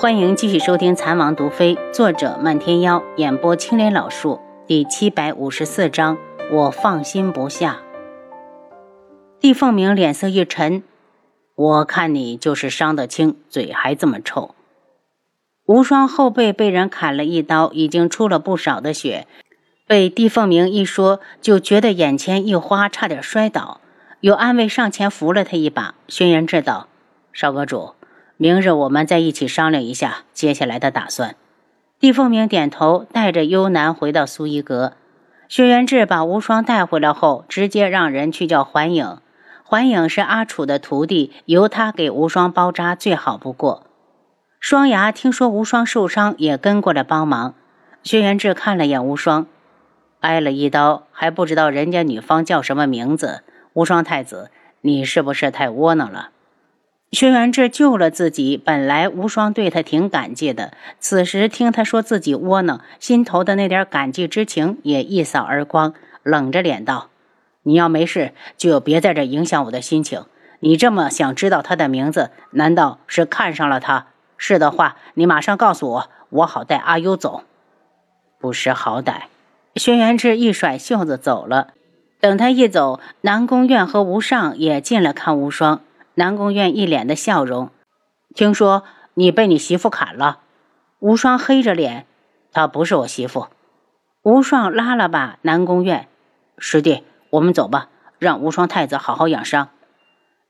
欢迎继续收听《蚕王毒妃》，作者漫天妖，演播青莲老树，第七百五十四章。我放心不下。帝凤鸣脸色一沉，我看你就是伤得轻，嘴还这么臭。无双后背被人砍了一刀，已经出了不少的血，被帝凤鸣一说，就觉得眼前一花，差点摔倒。有安慰上前扶了他一把。轩辕志道：“少阁主。”明日我们再一起商量一下接下来的打算。帝凤鸣点头，带着幽南回到苏衣阁。轩辕志把无双带回来后，直接让人去叫环影。环影是阿楚的徒弟，由他给无双包扎最好不过。双牙听说无双受伤，也跟过来帮忙。轩辕志看了眼无双，挨了一刀还不知道人家女方叫什么名字。无双太子，你是不是太窝囊了？轩辕志救了自己，本来无双对他挺感激的。此时听他说自己窝囊，心头的那点感激之情也一扫而光，冷着脸道：“你要没事，就别在这影响我的心情。你这么想知道他的名字，难道是看上了他？是的话，你马上告诉我，我好带阿优走。不识好歹。”轩辕志一甩袖子走了。等他一走，南宫苑和无上也进来看无双。南宫苑一脸的笑容，听说你被你媳妇砍了。无双黑着脸，她不是我媳妇。无双拉了把南宫苑，师弟，我们走吧，让无双太子好好养伤。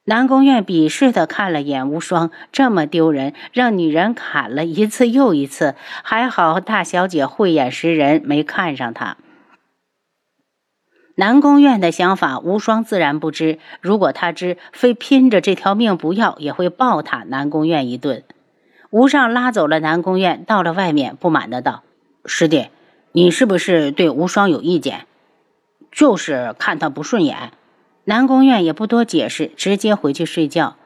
南宫苑鄙视的看了眼无双，这么丢人，让女人砍了一次又一次，还好大小姐慧眼识人，没看上他。南宫苑的想法，无双自然不知。如果他知，非拼着这条命不要，也会暴打南宫苑一顿。无上拉走了南宫苑，到了外面，不满的道：“师弟，你是不是对无双有意见？就是看他不顺眼。”南宫苑也不多解释，直接回去睡觉。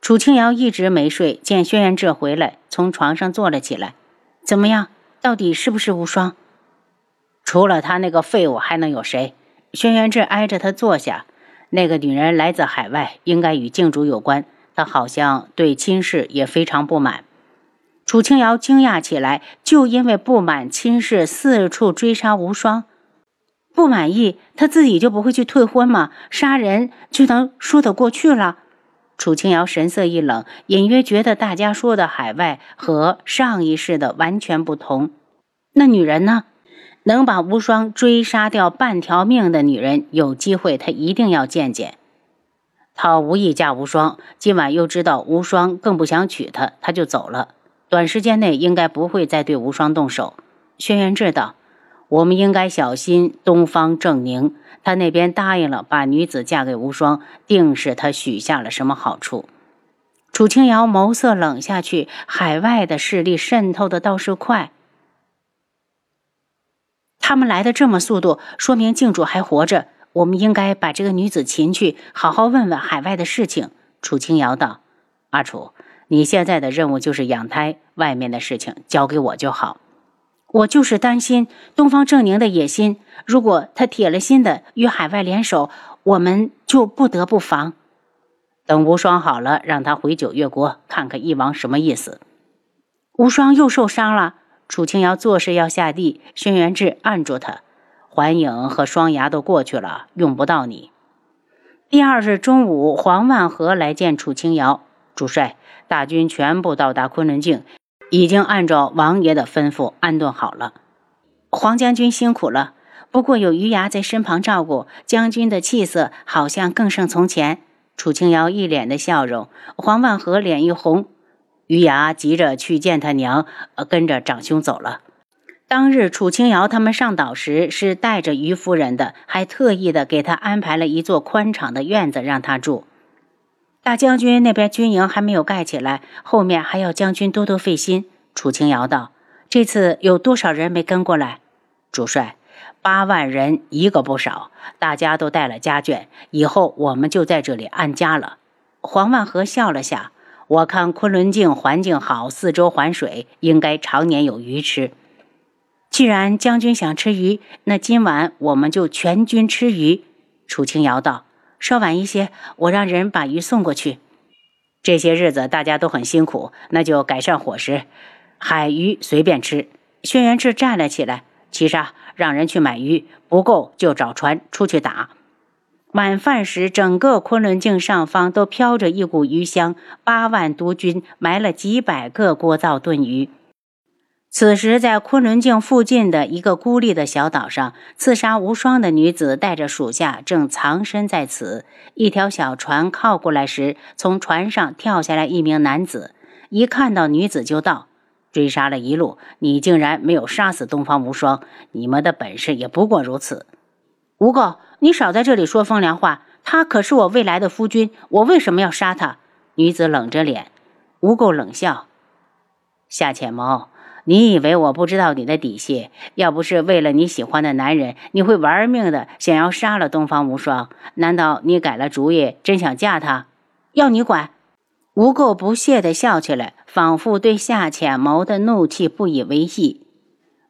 楚清瑶一直没睡，见轩辕志回来，从床上坐了起来。怎么样？到底是不是无双？除了他那个废物，还能有谁？轩辕志挨着他坐下，那个女人来自海外，应该与靖主有关。她好像对亲事也非常不满。楚清瑶惊讶起来，就因为不满亲事，四处追杀无双，不满意，他自己就不会去退婚吗？杀人就能说得过去了？楚清瑶神色一冷，隐约觉得大家说的海外和上一世的完全不同。那女人呢？能把无双追杀掉半条命的女人，有机会他一定要见见。他无意嫁无双，今晚又知道无双更不想娶她，他就走了。短时间内应该不会再对无双动手。轩辕志道：“我们应该小心东方正宁，他那边答应了把女子嫁给无双，定是他许下了什么好处。”楚清瑶眸色冷下去，海外的势力渗透的倒是快。他们来的这么速度，说明靖主还活着。我们应该把这个女子擒去，好好问问海外的事情。楚清瑶道：“阿楚，你现在的任务就是养胎，外面的事情交给我就好。我就是担心东方正宁的野心，如果他铁了心的与海外联手，我们就不得不防。等无双好了，让他回九月国看看翼王什么意思。无双又受伤了。”楚清瑶做事要下地，轩辕志按住他。环影和双牙都过去了，用不到你。第二日中午，黄万和来见楚清瑶主帅，大军全部到达昆仑镜，已经按照王爷的吩咐安顿好了。黄将军辛苦了，不过有余牙在身旁照顾，将军的气色好像更胜从前。楚清瑶一脸的笑容，黄万和脸一红。余牙急着去见他娘，跟着长兄走了。当日楚清瑶他们上岛时是带着于夫人的，还特意的给他安排了一座宽敞的院子让他住。大将军那边军营还没有盖起来，后面还要将军多多费心。楚清瑶道：“这次有多少人没跟过来？”主帅：“八万人，一个不少。大家都带了家眷，以后我们就在这里安家了。”黄万和笑了下。我看昆仑镜环境好，四周环水，应该常年有鱼吃。既然将军想吃鱼，那今晚我们就全军吃鱼。楚清瑶道：“稍晚一些，我让人把鱼送过去。”这些日子大家都很辛苦，那就改善伙食，海鱼随便吃。轩辕志站了起来，七杀让人去买鱼，不够就找船出去打。晚饭时，整个昆仑镜上方都飘着一股鱼香，八万督军埋了几百个锅灶炖鱼。此时，在昆仑镜附近的一个孤立的小岛上，刺杀无双的女子带着属下正藏身在此。一条小船靠过来时，从船上跳下来一名男子，一看到女子就道：“追杀了一路，你竟然没有杀死东方无双，你们的本事也不过如此。”吴垢，你少在这里说风凉话，他可是我未来的夫君，我为什么要杀他？女子冷着脸。吴垢冷笑：“夏浅谋。”你以为我不知道你的底细？要不是为了你喜欢的男人，你会玩命的想要杀了东方无双？难道你改了主意，真想嫁他？要你管？吴垢不屑地笑起来，仿佛对夏浅谋的怒气不以为意。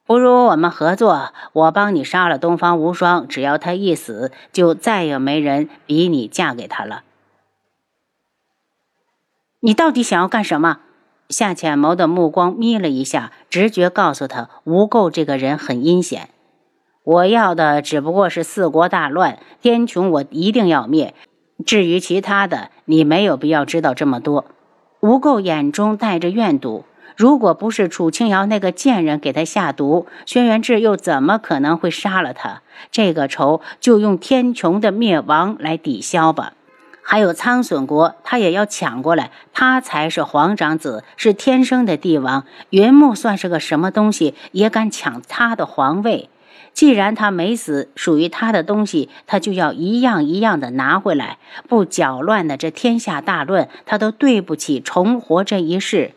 不如我们合作，我帮你杀了东方无双，只要他一死，就再也没人比你嫁给他了。你到底想要干什么？夏浅谋的目光眯了一下，直觉告诉他，吴垢这个人很阴险。我要的只不过是四国大乱，天穹我一定要灭。至于其他的，你没有必要知道这么多。吴垢眼中带着怨毒，如果不是楚清瑶那个贱人给他下毒，轩辕志又怎么可能会杀了他？这个仇就用天穹的灭亡来抵消吧。还有苍隼国，他也要抢过来。他才是皇长子，是天生的帝王。云木算是个什么东西，也敢抢他的皇位？既然他没死，属于他的东西，他就要一样一样的拿回来。不搅乱的这天下大乱，他都对不起重活这一世。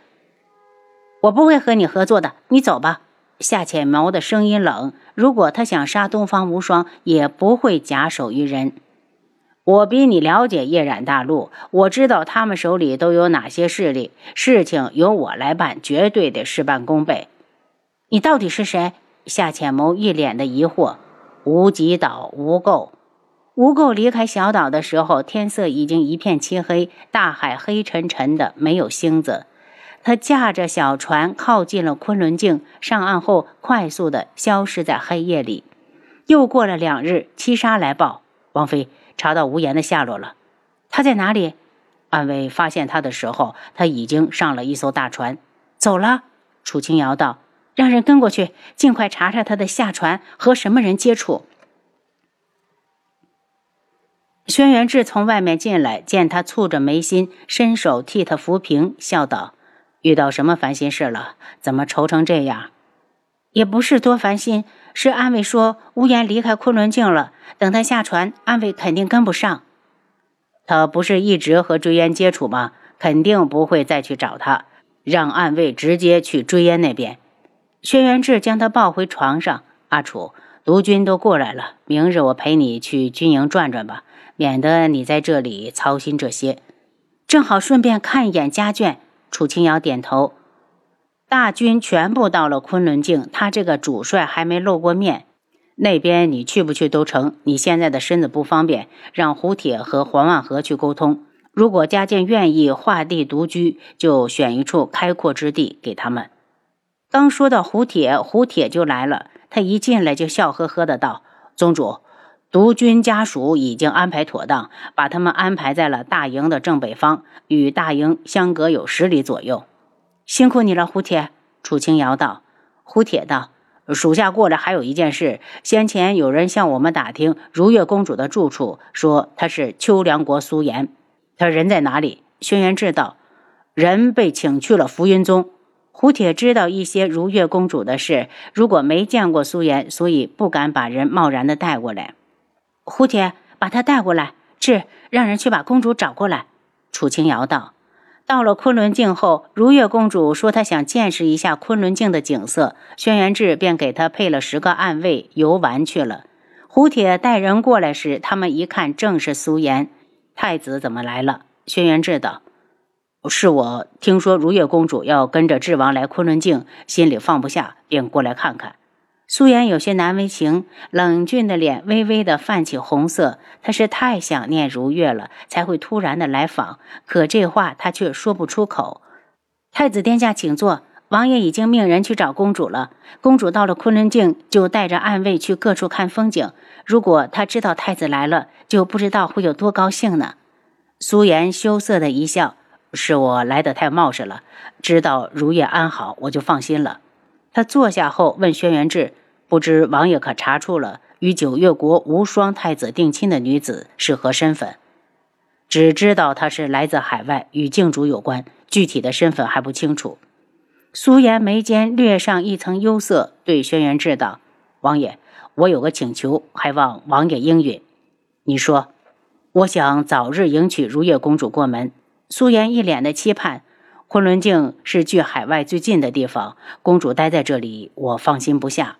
我不会和你合作的，你走吧。夏浅谋的声音冷。如果他想杀东方无双，也不会假手于人。我比你了解夜染大陆，我知道他们手里都有哪些势力，事情由我来办，绝对得事半功倍。你到底是谁？夏浅谋一脸的疑惑。无极岛无垢，无垢离开小岛的时候，天色已经一片漆黑，大海黑沉沉的，没有星子。他驾着小船靠近了昆仑镜，上岸后快速的消失在黑夜里。又过了两日，七杀来报，王妃。查到无言的下落了，他在哪里？暗卫发现他的时候，他已经上了一艘大船，走了。楚清瑶道：“让人跟过去，尽快查查他的下船和什么人接触。”轩辕志从外面进来，见他蹙着眉心，伸手替他扶平，笑道：“遇到什么烦心事了？怎么愁成这样？”也不是多烦心。是安卫说无言离开昆仑镜了，等他下船，安卫肯定跟不上。他不是一直和追烟接触吗？肯定不会再去找他，让暗卫直接去追烟那边。轩辕志将他抱回床上。阿楚，毒军都过来了，明日我陪你去军营转转吧，免得你在这里操心这些。正好顺便看一眼家眷。楚清瑶点头。大军全部到了昆仑镜，他这个主帅还没露过面。那边你去不去都成。你现在的身子不方便，让胡铁和黄万和去沟通。如果家健愿意划地独居，就选一处开阔之地给他们。刚说到胡铁，胡铁就来了。他一进来就笑呵呵的道：“宗主，独军家属已经安排妥当，把他们安排在了大营的正北方，与大营相隔有十里左右。”辛苦你了，胡铁。楚清瑶道：“胡铁道，属下过来还有一件事。先前有人向我们打听如月公主的住处，说她是秋凉国苏颜。她人在哪里？”轩辕志道：“人被请去了浮云宗。”胡铁知道一些如月公主的事，如果没见过苏颜，所以不敢把人贸然的带过来。胡铁，把他带过来。志，让人去把公主找过来。楚清瑶道。到了昆仑镜后，如月公主说她想见识一下昆仑镜的景色，轩辕志便给她配了十个暗卫游玩去了。胡铁带人过来时，他们一看正是苏颜。太子怎么来了？轩辕志道：“是我听说如月公主要跟着智王来昆仑镜，心里放不下，便过来看看。”苏颜有些难为情，冷峻的脸微微的泛起红色。他是太想念如月了，才会突然的来访。可这话他却说不出口。太子殿下，请坐。王爷已经命人去找公主了。公主到了昆仑镜，就带着暗卫去各处看风景。如果她知道太子来了，就不知道会有多高兴呢。苏颜羞涩的一笑：“是我来得太冒失了。知道如月安好，我就放心了。”他坐下后问轩辕志。不知王爷可查出了与九月国无双太子定亲的女子是何身份？只知道她是来自海外，与靖主有关，具体的身份还不清楚。苏颜眉间略上一层忧色，对轩辕志道：“王爷，我有个请求，还望王爷应允。你说，我想早日迎娶如月公主过门。”苏颜一脸的期盼。昆仑镜是距海外最近的地方，公主待在这里，我放心不下。